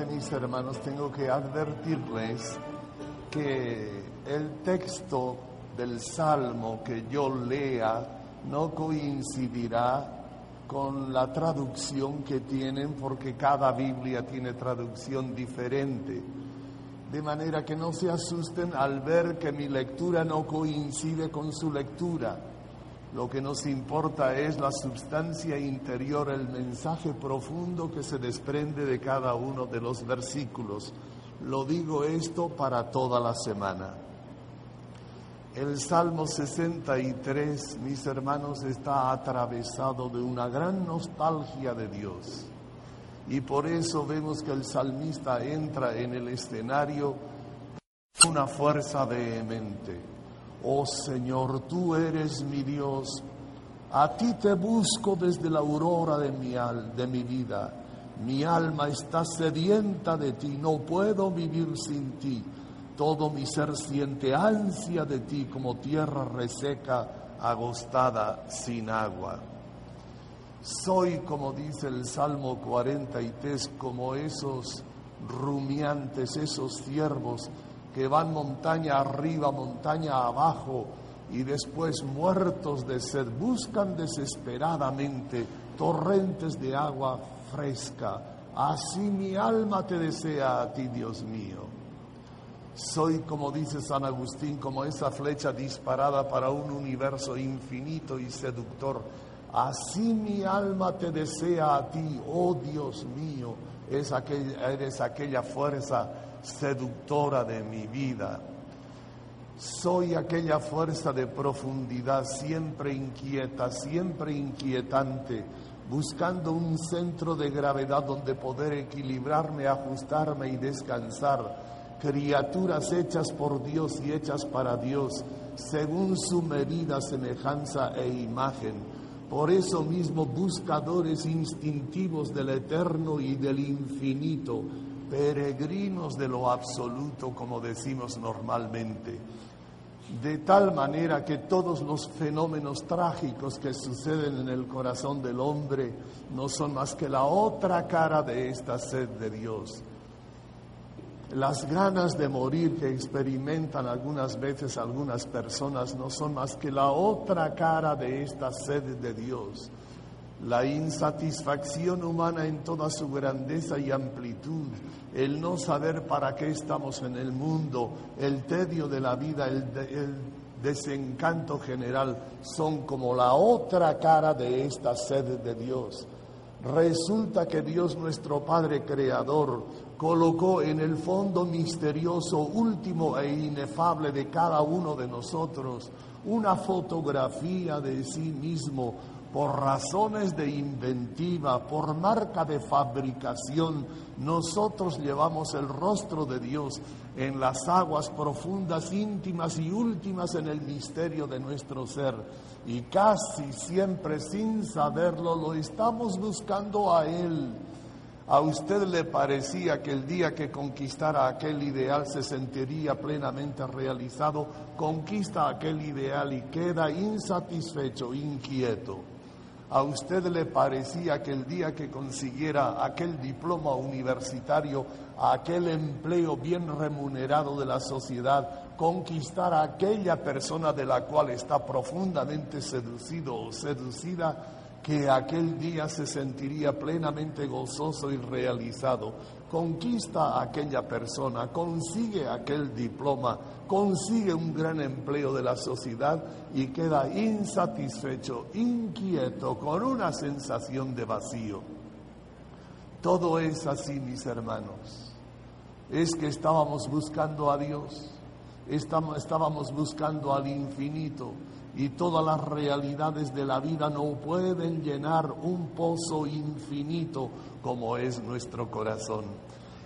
mis hermanos, tengo que advertirles que el texto del Salmo que yo lea no coincidirá con la traducción que tienen porque cada Biblia tiene traducción diferente. De manera que no se asusten al ver que mi lectura no coincide con su lectura. Lo que nos importa es la sustancia interior, el mensaje profundo que se desprende de cada uno de los versículos. Lo digo esto para toda la semana. El Salmo 63, mis hermanos, está atravesado de una gran nostalgia de Dios. Y por eso vemos que el salmista entra en el escenario con una fuerza vehemente. Oh Señor, tú eres mi Dios. A ti te busco desde la aurora de mi, de mi vida. Mi alma está sedienta de ti, no puedo vivir sin ti. Todo mi ser siente ansia de ti como tierra reseca, agostada, sin agua. Soy, como dice el Salmo 43, como esos rumiantes, esos ciervos que van montaña arriba, montaña abajo y después muertos de sed buscan desesperadamente torrentes de agua fresca. Así mi alma te desea a ti, Dios mío. Soy, como dice San Agustín, como esa flecha disparada para un universo infinito y seductor. Así mi alma te desea a ti, oh Dios mío, es eres aquella fuerza seductora de mi vida. Soy aquella fuerza de profundidad siempre inquieta, siempre inquietante, buscando un centro de gravedad donde poder equilibrarme, ajustarme y descansar criaturas hechas por Dios y hechas para Dios, según su medida, semejanza e imagen. Por eso mismo buscadores instintivos del eterno y del infinito, peregrinos de lo absoluto, como decimos normalmente. De tal manera que todos los fenómenos trágicos que suceden en el corazón del hombre no son más que la otra cara de esta sed de Dios las ganas de morir que experimentan algunas veces algunas personas no son más que la otra cara de esta sed de Dios. La insatisfacción humana en toda su grandeza y amplitud, el no saber para qué estamos en el mundo, el tedio de la vida, el, desencanto general, son como la otra cara de esta sed de Dios. Resulta que Dios nuestro Padre Creador colocó en el fondo misterioso, último e inefable de cada uno de nosotros una fotografía de sí mismo por razones de inventiva, por marca de fabricación, nosotros llevamos el rostro de Dios en las aguas profundas, íntimas y últimas en el misterio de nuestro ser. Y casi siempre sin saberlo lo estamos buscando a Él. ¿A usted le parecía que el día que conquistara aquel ideal se sentiría plenamente realizado? Conquista aquel ideal y queda insatisfecho, inquieto. ¿A usted le parecía que el día que consiguiera aquel diploma universitario, aquel empleo bien remunerado de la sociedad, conquistara a aquella persona de la cual está profundamente seducido o seducida, que aquel día se sentiría plenamente gozoso y realizado? Conquista a aquella persona, consigue aquel diploma, consigue un gran empleo de la sociedad y queda insatisfecho, inquieto, con una sensación de vacío. Todo es así, mis hermanos. Es que estábamos buscando a Dios, estábamos buscando al infinito y todas las realidades de la vida no pueden llenar un pozo infinito como es nuestro corazón.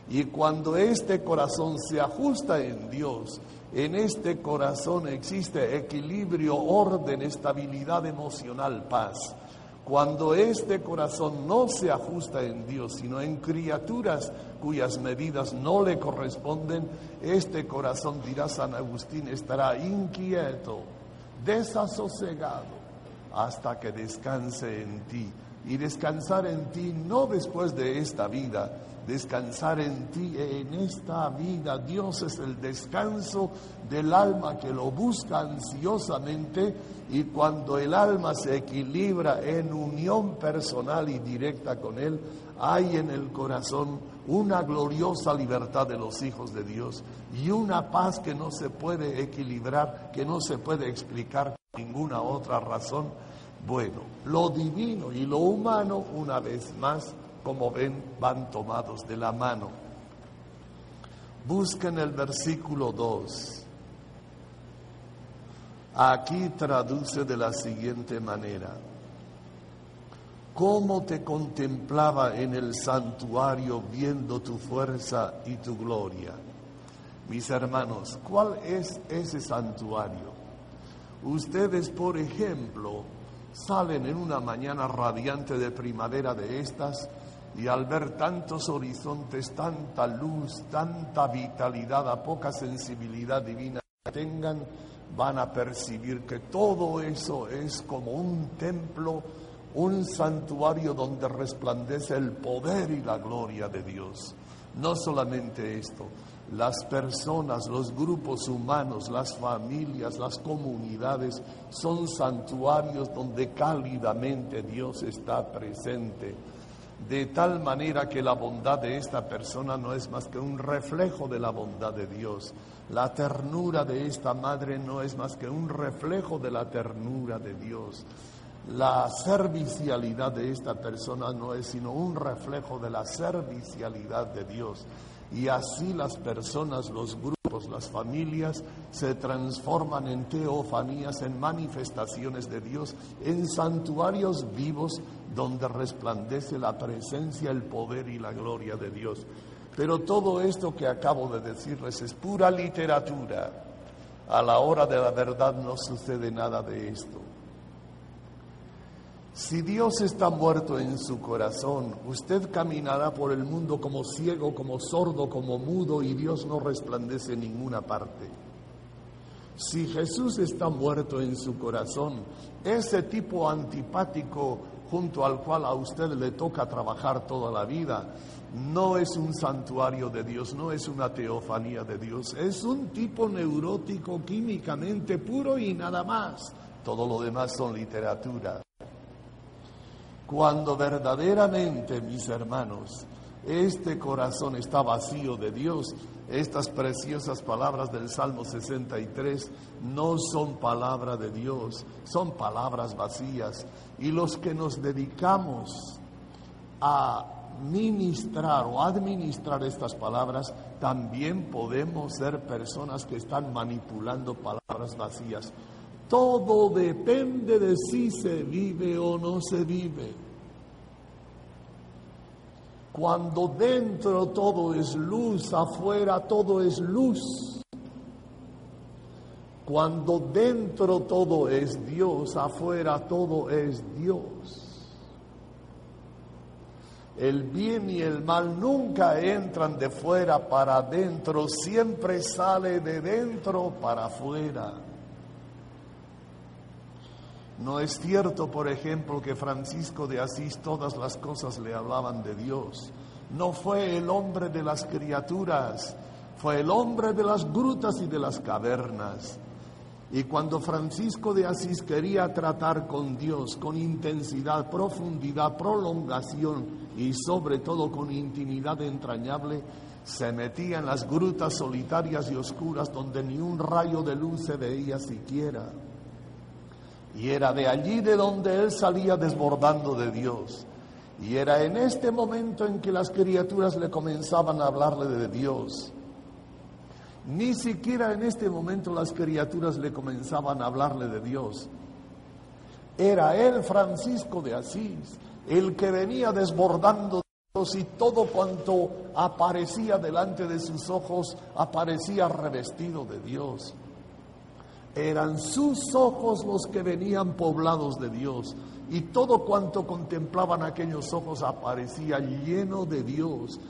Y cuando este corazón se ajusta en Dios, en este corazón existe equilibrio, orden, estabilidad emocional, paz. Cuando este corazón no se ajusta en Dios, sino en criaturas cuyas medidas no le corresponden, este corazón, dirá San Agustín, estará inquieto, desasosegado, hasta que descanse en ti y descansar en ti no después de esta vida, descansar en ti en esta vida. Dios es el descanso del alma que lo busca ansiosamente y cuando el alma se equilibra en unión personal y directa con Él, hay en el corazón una gloriosa libertad de los hijos de Dios y una paz que no se puede equilibrar, que no se puede explicar ninguna otra razón. Bueno, lo divino y lo humano, una vez más, como ven, van tomados de la mano. Busquen el versículo 2. Aquí traduce de la siguiente manera. ¿Cómo te contemplaba en el santuario viendo tu fuerza y tu gloria? Mis hermanos, ¿cuál es ese santuario? Ustedes, por ejemplo, salen en una mañana radiante de primavera de estas y al ver tantos horizontes, tanta luz, tanta vitalidad, a poca sensibilidad divina que tengan, van a percibir que todo eso es como un templo, un santuario donde resplandece el poder y la gloria de Dios. No solamente esto, las personas, los grupos humanos, las familias, las comunidades son santuarios donde cálidamente Dios está presente de tal manera que la bondad de esta persona no es más que un reflejo de la bondad de Dios. La ternura de esta madre no es más que un reflejo de la ternura de Dios. La servicialidad de esta persona no es sino un reflejo de la servicialidad de Dios. Y así las personas, los grupos, las familias se transforman en teofanías, en manifestaciones de Dios, en santuarios vivos donde resplandece la presencia, el poder y la gloria de Dios. Pero todo esto que acabo de decirles es pura literatura. A la hora de la verdad no sucede nada de esto. Si Dios está muerto en su corazón, usted caminará por el mundo como ciego, como sordo, como mudo y Dios no resplandece en ninguna parte. Si Jesús está muerto en su corazón, ese tipo antipático junto al cual a usted le toca trabajar toda la vida, no es un santuario de Dios, no es una teofanía de Dios, es un tipo neurótico químicamente puro y nada más. Todo lo demás son literatura. Cuando verdaderamente, mis hermanos, este corazón está vacío de Dios, estas preciosas palabras del Salmo 63 no son palabra de Dios, son palabras vacías. Y los que nos dedicamos a ministrar o administrar estas palabras, también podemos ser personas que están manipulando palabras vacías. Todo depende de si se vive o no se vive. Cuando dentro todo es luz, afuera todo es luz. Cuando dentro todo es Dios, afuera todo es Dios. El bien y el mal nunca entran de fuera para adentro, siempre sale de dentro para afuera. No es cierto, por ejemplo, que Francisco de Asís todas las cosas le hablaban de Dios. No fue el hombre de las criaturas, fue el hombre de las grutas y de las cavernas. Y cuando Francisco de Asís quería tratar con Dios con intensidad, profundidad, prolongación y sobre todo con intimidad entrañable, se metía en las grutas solitarias y oscuras donde ni un rayo de luz se veía siquiera. Y era de allí de donde él salía desbordando de Dios. Y era en este momento en que las criaturas le comenzaban a hablarle de Dios. Ni siquiera en este momento las criaturas le comenzaban a hablarle de Dios. Era él, Francisco de Asís, el que venía desbordando de Dios y todo cuanto aparecía delante de sus ojos aparecía revestido de Dios. Eran sus ojos los que venían poblados de Dios y todo cuanto contemplaban aquellos ojos aparecía lleno de Dios.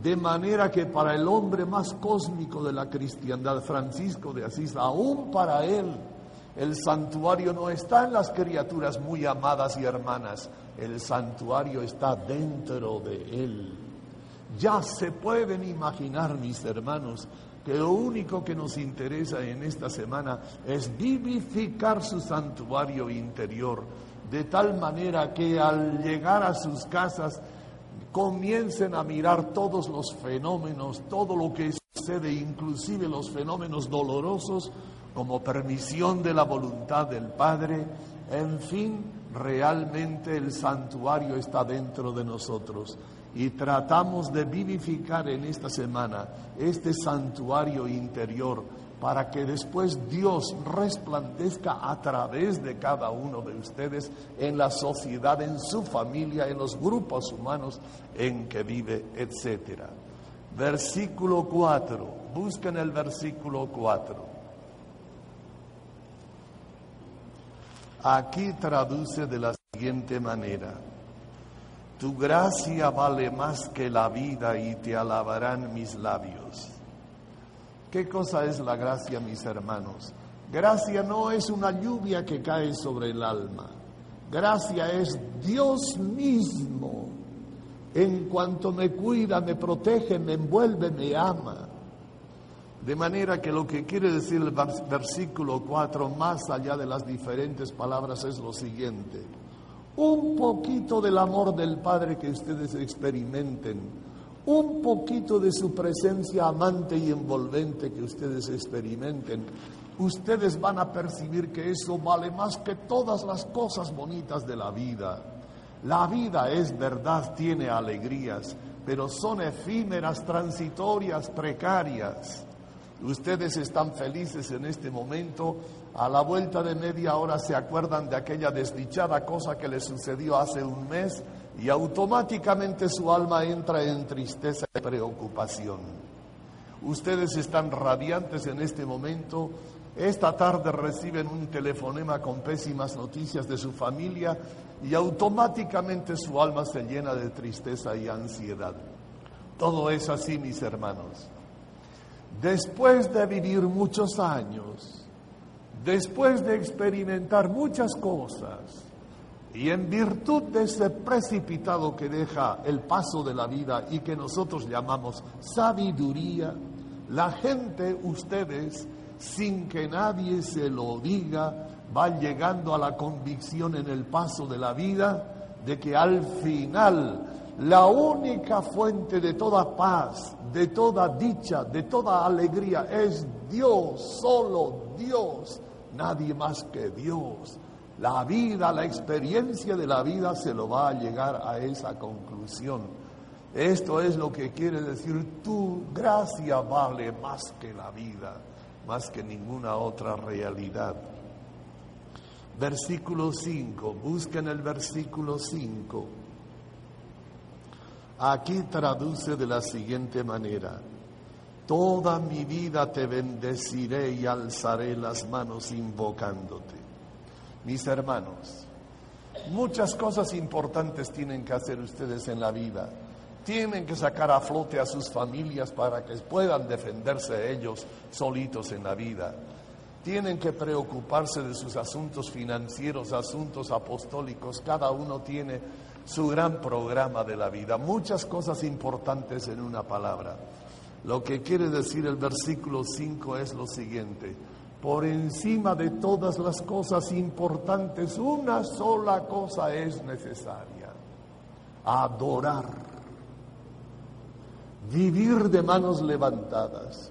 De manera que para el hombre más cósmico de la cristiandad, Francisco de Asís, aún para él, El santuario no está en las criaturas muy amadas y hermanas, el santuario está dentro de Él. Ya se pueden imaginar, mis hermanos, que lo único que nos interesa en esta semana es vivificar su santuario interior, de tal manera que al llegar a sus casas comiencen a mirar todos los fenómenos, todo lo que sucede, inclusive los fenómenos dolorosos, como permisión de la voluntad del Padre. En fin, realmente el santuario está dentro de nosotros y tratamos de vivificar en esta semana este santuario interior para que después Dios resplandezca a través de cada uno de ustedes en la sociedad, en su familia, en los grupos humanos en que vive, etc. Versículo 4, busquen el versículo 4. Aquí traduce de la siguiente manera, tu gracia vale más que la vida y te alabarán mis labios. ¿Qué cosa es la gracia, mis hermanos? Gracia no es una lluvia que cae sobre el alma. Gracia es Dios mismo. En cuanto me cuida, me protege, me envuelve, me ama. De manera que lo que quiere decir el versículo 4, más allá de las diferentes palabras, es lo siguiente. Un poquito del amor del Padre que ustedes experimenten, un poquito de su presencia amante y envolvente que ustedes experimenten, ustedes van a percibir que eso vale más que todas las cosas bonitas de la vida. La vida es verdad, tiene alegrías, pero son efímeras, transitorias, precarias. Ustedes están felices en este momento, a la vuelta de media hora se acuerdan de aquella desdichada cosa que les sucedió hace un mes y automáticamente su alma entra en tristeza y preocupación. Ustedes están radiantes en este momento, esta tarde reciben un telefonema con pésimas noticias de su familia y automáticamente su alma se llena de tristeza y ansiedad. Todo es así, mis hermanos después de vivir muchos años, después de experimentar muchas cosas, y en virtud de ese precipitado que deja el paso de la vida y que nosotros llamamos sabiduría, la gente, ustedes, sin que nadie se lo diga, van llegando a la convicción en el paso de la vida de que al final la única fuente de toda paz, de toda dicha, de toda alegría es Dios, solo Dios, nadie más que Dios. La vida, la experiencia de la vida se lo va a llegar a esa conclusión. Esto es lo que quiere decir tu gracia vale más que la vida, más que ninguna otra realidad. Versículo 5, busquen el versículo 5. Aquí traduce de la siguiente manera, toda mi vida te bendeciré y alzaré las manos invocándote. Mis hermanos, muchas cosas importantes tienen que hacer ustedes en la vida. Tienen que sacar a flote a sus familias para que puedan defenderse ellos solitos en la vida. Tienen que preocuparse de sus asuntos financieros, asuntos apostólicos. Cada uno tiene su gran programa de la vida. Muchas cosas importantes en una palabra. Lo que quiere decir el versículo 5 es lo siguiente. Por encima de todas las cosas importantes, una sola cosa es necesaria. Adorar. Vivir de manos levantadas.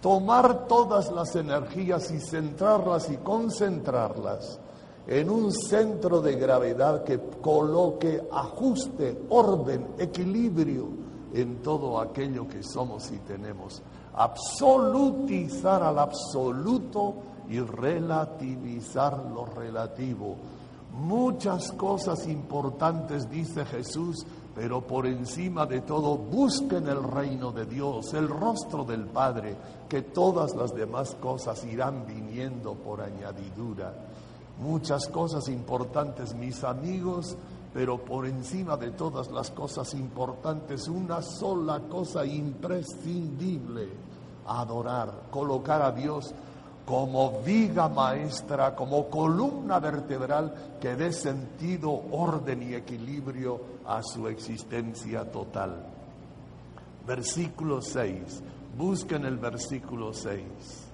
Tomar todas las energías y centrarlas y concentrarlas en un centro de gravedad que coloque ajuste, orden, equilibrio en todo aquello que somos y tenemos. Absolutizar al absoluto y relativizar lo relativo. Muchas cosas importantes, dice Jesús, pero por encima de todo busquen el reino de Dios, el rostro del Padre, que todas las demás cosas irán viniendo por añadidura muchas cosas importantes, mis amigos, pero por encima de todas las cosas importantes, una sola cosa imprescindible, adorar, colocar a Dios como viga maestra, como columna vertebral que dé sentido, orden y equilibrio a su existencia total. Versículo 6. Busquen el versículo 6.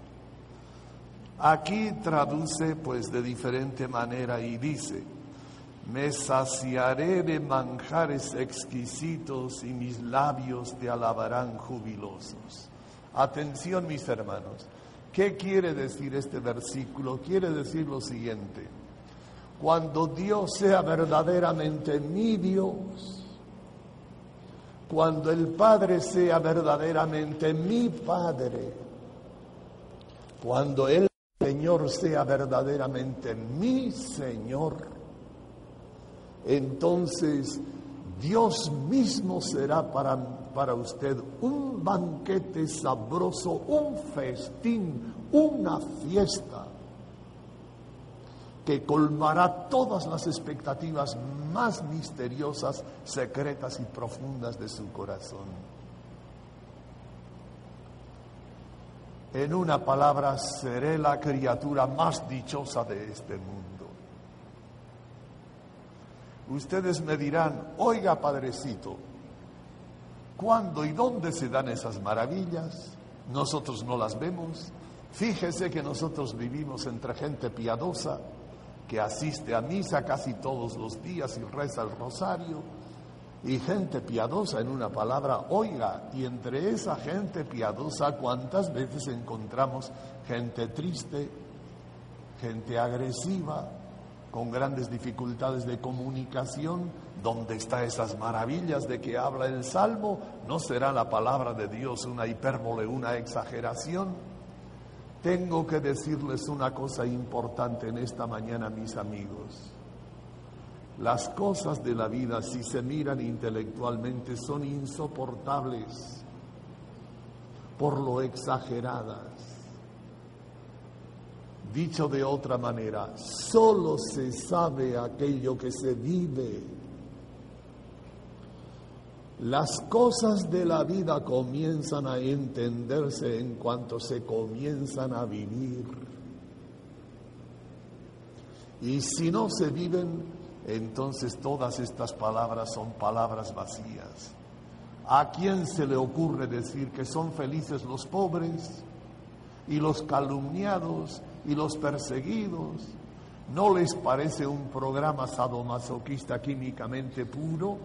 Aquí traduce pues de diferente manera y dice, me saciaré de manjares exquisitos y mis labios te alabarán jubilosos. Atención mis hermanos, ¿qué quiere decir este versículo? Quiere decir lo siguiente, cuando Dios sea verdaderamente mi Dios, cuando el Padre sea verdaderamente mi Padre, cuando el Señor sea verdaderamente mi Señor, entonces Dios mismo será para, para usted un banquete sabroso, un festín, una fiesta que colmará todas las expectativas más misteriosas, secretas y profundas de su corazón. En una palabra, seré la criatura más dichosa de este mundo. Ustedes me dirán, oiga Padrecito, ¿cuándo y dónde se dan esas maravillas? Nosotros no las vemos. Fíjese que nosotros vivimos entre gente piadosa, que asiste a misa casi todos los días y reza el rosario, y gente piadosa en una palabra, oiga, y entre esa gente piadosa, ¿cuántas veces encontramos gente triste, gente agresiva, con grandes dificultades de comunicación? ¿Dónde están esas maravillas de que habla el Salmo? ¿No será la palabra de Dios una hipérbole, una exageración? Tengo que decirles una cosa importante en esta mañana, mis amigos. Las cosas de la vida, si se miran intelectualmente, son insoportables por lo exageradas. Dicho de otra manera, solo se sabe aquello que se vive las cosas de la vida comienzan a entenderse en cuanto se comienzan a vivir. Y si no se viven, entonces todas estas palabras son palabras vacías. ¿A quién se le ocurre decir que son felices los pobres y los calumniados y los perseguidos? ¿No les parece un programa sadomasoquista químicamente puro?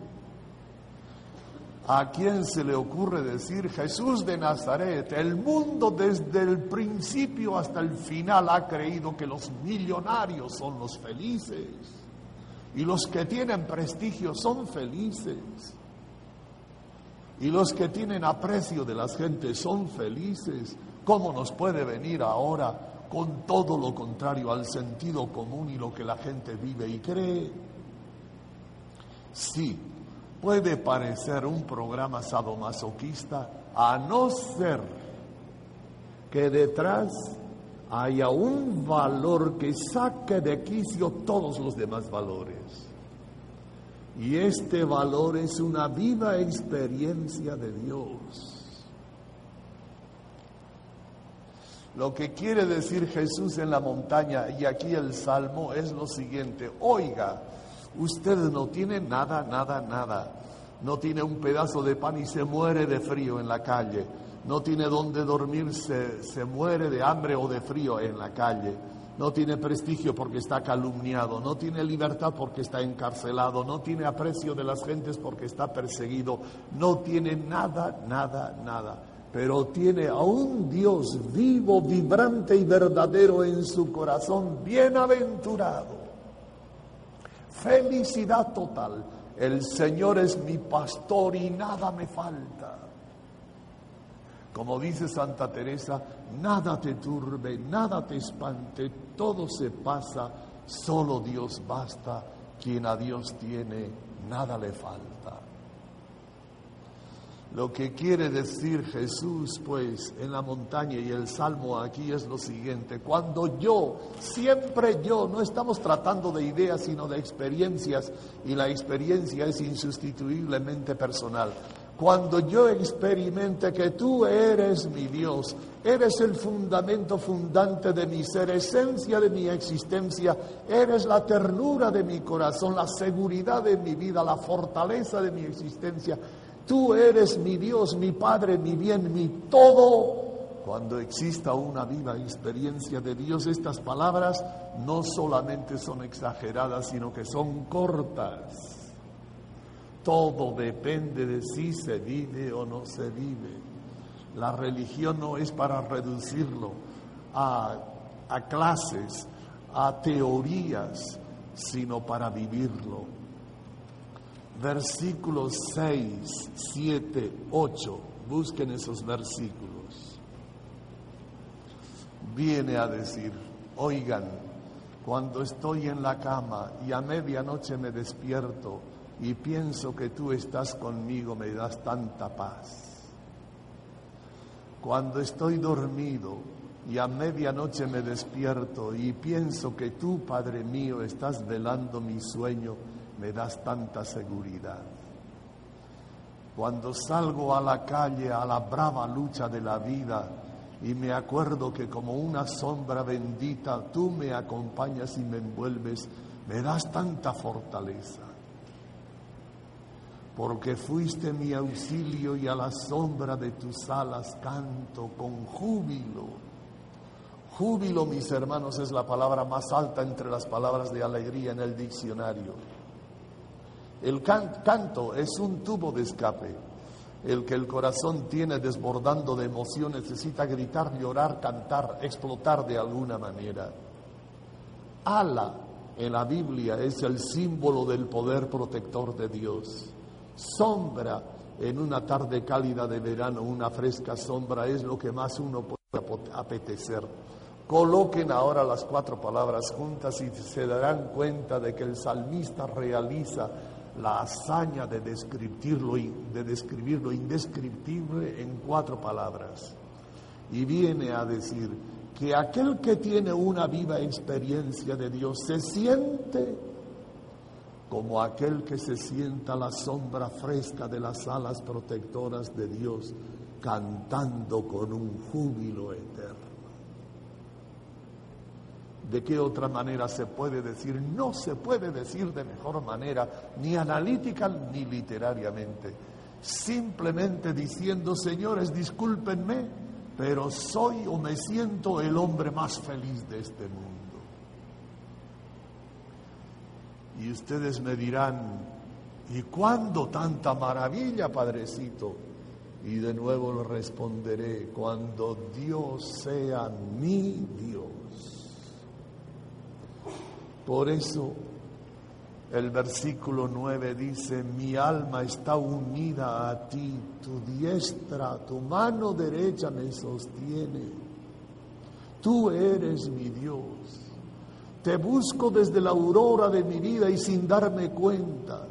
¿A quién se le ocurre decir Jesús de Nazaret? El mundo desde el principio hasta el final ha creído que los millonarios son los felices y los que tienen prestigio son felices y los que tienen aprecio de las gentes son felices. ¿Cómo nos puede venir ahora con todo lo contrario al sentido común y lo que la gente vive y cree? Sí, puede parecer un programa sadomasoquista a no ser que detrás haya un valor que saque de quicio todos los demás valores. Y este valor es una viva experiencia de Dios. Lo que quiere decir Jesús en la montaña y aquí el Salmo es lo siguiente, oiga, Usted no tiene nada, nada, nada. No tiene un pedazo de pan y se muere de frío en la calle. No tiene donde dormir, se, se muere de hambre o de frío en la calle. No tiene prestigio porque está calumniado. No tiene libertad porque está encarcelado. No tiene aprecio de las gentes porque está perseguido. No tiene nada, nada, nada pero tiene a un Dios vivo, vibrante y verdadero en su corazón, bienaventurado felicidad total. El Señor es mi pastor y nada me falta. Como dice Santa Teresa, nada te turbe, nada te espante, todo se pasa, solo Dios basta, quien a Dios tiene, nada le falta. Lo que quiere decir Jesús, pues, en la montaña y el salmo aquí es lo siguiente. Cuando yo, siempre yo, no estamos tratando de ideas, sino de experiencias, y la experiencia es insustituiblemente personal. Cuando yo experimente que tú eres mi Dios, eres el fundamento fundante de mi ser, esencia de mi existencia, eres la ternura de mi corazón, la seguridad de mi vida, la fortaleza de mi existencia. Tú eres mi Dios, mi Padre, mi bien, mi todo. Cuando exista una viva experiencia de Dios, estas palabras no solamente son exageradas, sino que son cortas todo depende de si se vive o no se vive. La religión no es para reducirlo a, clases, a teorías, sino para vivirlo. Versículos 6, 7, 8. Busquen esos versículos. Viene a decir, oigan, cuando estoy en la cama y a medianoche me despierto, y pienso que tú estás conmigo, me das tanta paz. Cuando estoy dormido y a medianoche me despierto y pienso que tú, Padre mío, estás velando mi sueño, me das tanta seguridad. Cuando salgo a la calle a la brava lucha de la vida y me acuerdo que como una sombra bendita tú me acompañas y me envuelves, me das tanta fortaleza porque fuiste mi auxilio y a la sombra de tus alas canto con júbilo. Júbilo, mis hermanos, es la palabra más alta entre las palabras de alegría en el diccionario. El canto es un tubo de escape. El que el corazón tiene desbordando de emoción necesita gritar, llorar, cantar, explotar de alguna manera. Ala en la Biblia es el símbolo del poder protector de Dios sombra en una tarde cálida de verano, una fresca sombra es lo que más uno puede apetecer. Coloquen ahora las cuatro palabras juntas y se darán cuenta de que el salmista realiza la hazaña de describirlo, de describir lo indescriptible en cuatro palabras. Y viene a decir que aquel que tiene una viva experiencia de Dios se siente como aquel que se sienta la sombra fresca de las alas protectoras de Dios, cantando con un júbilo eterno. ¿De qué otra manera se puede decir? No se puede decir de mejor manera, ni analítica ni literariamente. Simplemente diciendo, señores, discúlpenme, pero soy o me siento el hombre más feliz de este mundo. Y ustedes me dirán, ¿y cuándo tanta maravilla, Padrecito? Y de nuevo le responderé, cuando Dios sea mi Dios. Por eso el versículo 9 dice, mi alma está unida a ti, tu diestra, tu mano derecha me sostiene. Tú eres mi Dios. Te busco desde la aurora de mi vida y sin darme cuenta.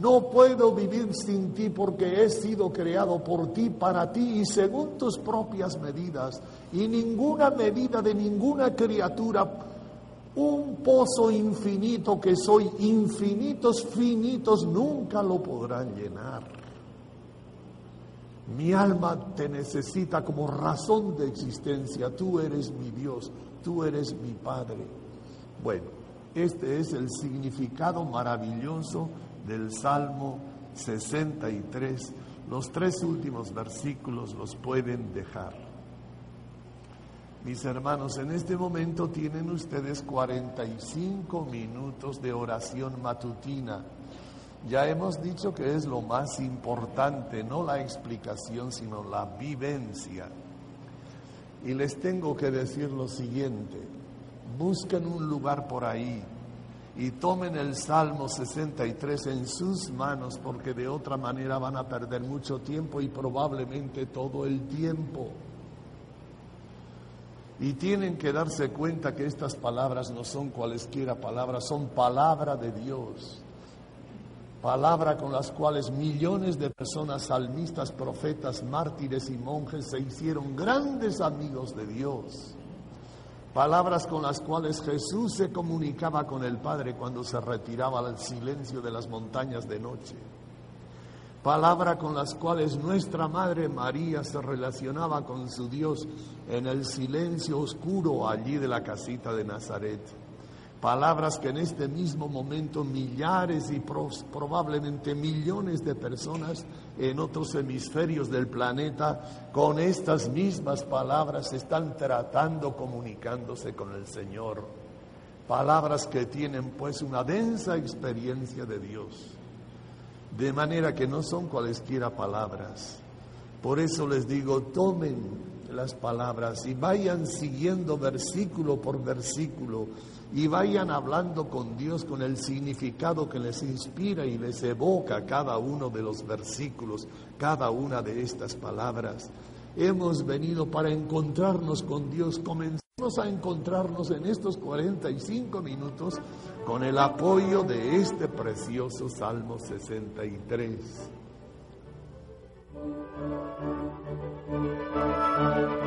No puedo vivir sin ti porque he sido creado por ti, para ti y según tus propias medidas. Y ninguna medida de ninguna criatura, un pozo infinito que soy, infinitos, finitos, nunca lo podrán llenar. Mi alma te necesita como razón de existencia. Tú eres mi Dios, tú eres mi Padre. Bueno, este es el significado maravilloso del Salmo 63. Los tres últimos versículos los pueden dejar. Mis hermanos, en este momento tienen ustedes 45 minutos de oración matutina. Ya hemos dicho que es lo más importante, no la explicación, sino la vivencia. Y les tengo que decir lo siguiente busquen un lugar por ahí y tomen el Salmo 63 en sus manos porque de otra manera van a perder mucho tiempo y probablemente todo el tiempo. Y tienen que darse cuenta que estas palabras no son cualesquiera palabras, son palabra de Dios. Palabra con las cuales millones de personas, salmistas, profetas, mártires y monjes se hicieron grandes amigos de Dios palabras con las cuales Jesús se comunicaba con el Padre cuando se retiraba al silencio de las montañas de noche, palabra con las cuales nuestra Madre María se relacionaba con su Dios en el silencio oscuro allí de la casita de Nazaret. Palabras que en este mismo momento millares y probablemente millones de personas en otros hemisferios del planeta con estas mismas palabras están tratando, comunicándose con el Señor. Palabras que tienen pues una densa experiencia de Dios. De manera que no son cualesquiera palabras. Por eso les digo, tomen las palabras y vayan siguiendo versículo por versículo y vayan hablando con Dios con el significado que les inspira y les evoca cada uno de los versículos, cada una de estas palabras. Hemos venido para encontrarnos con Dios. Comenzamos a encontrarnos en estos 45 minutos con el apoyo de este precioso Salmo 63. Thank you.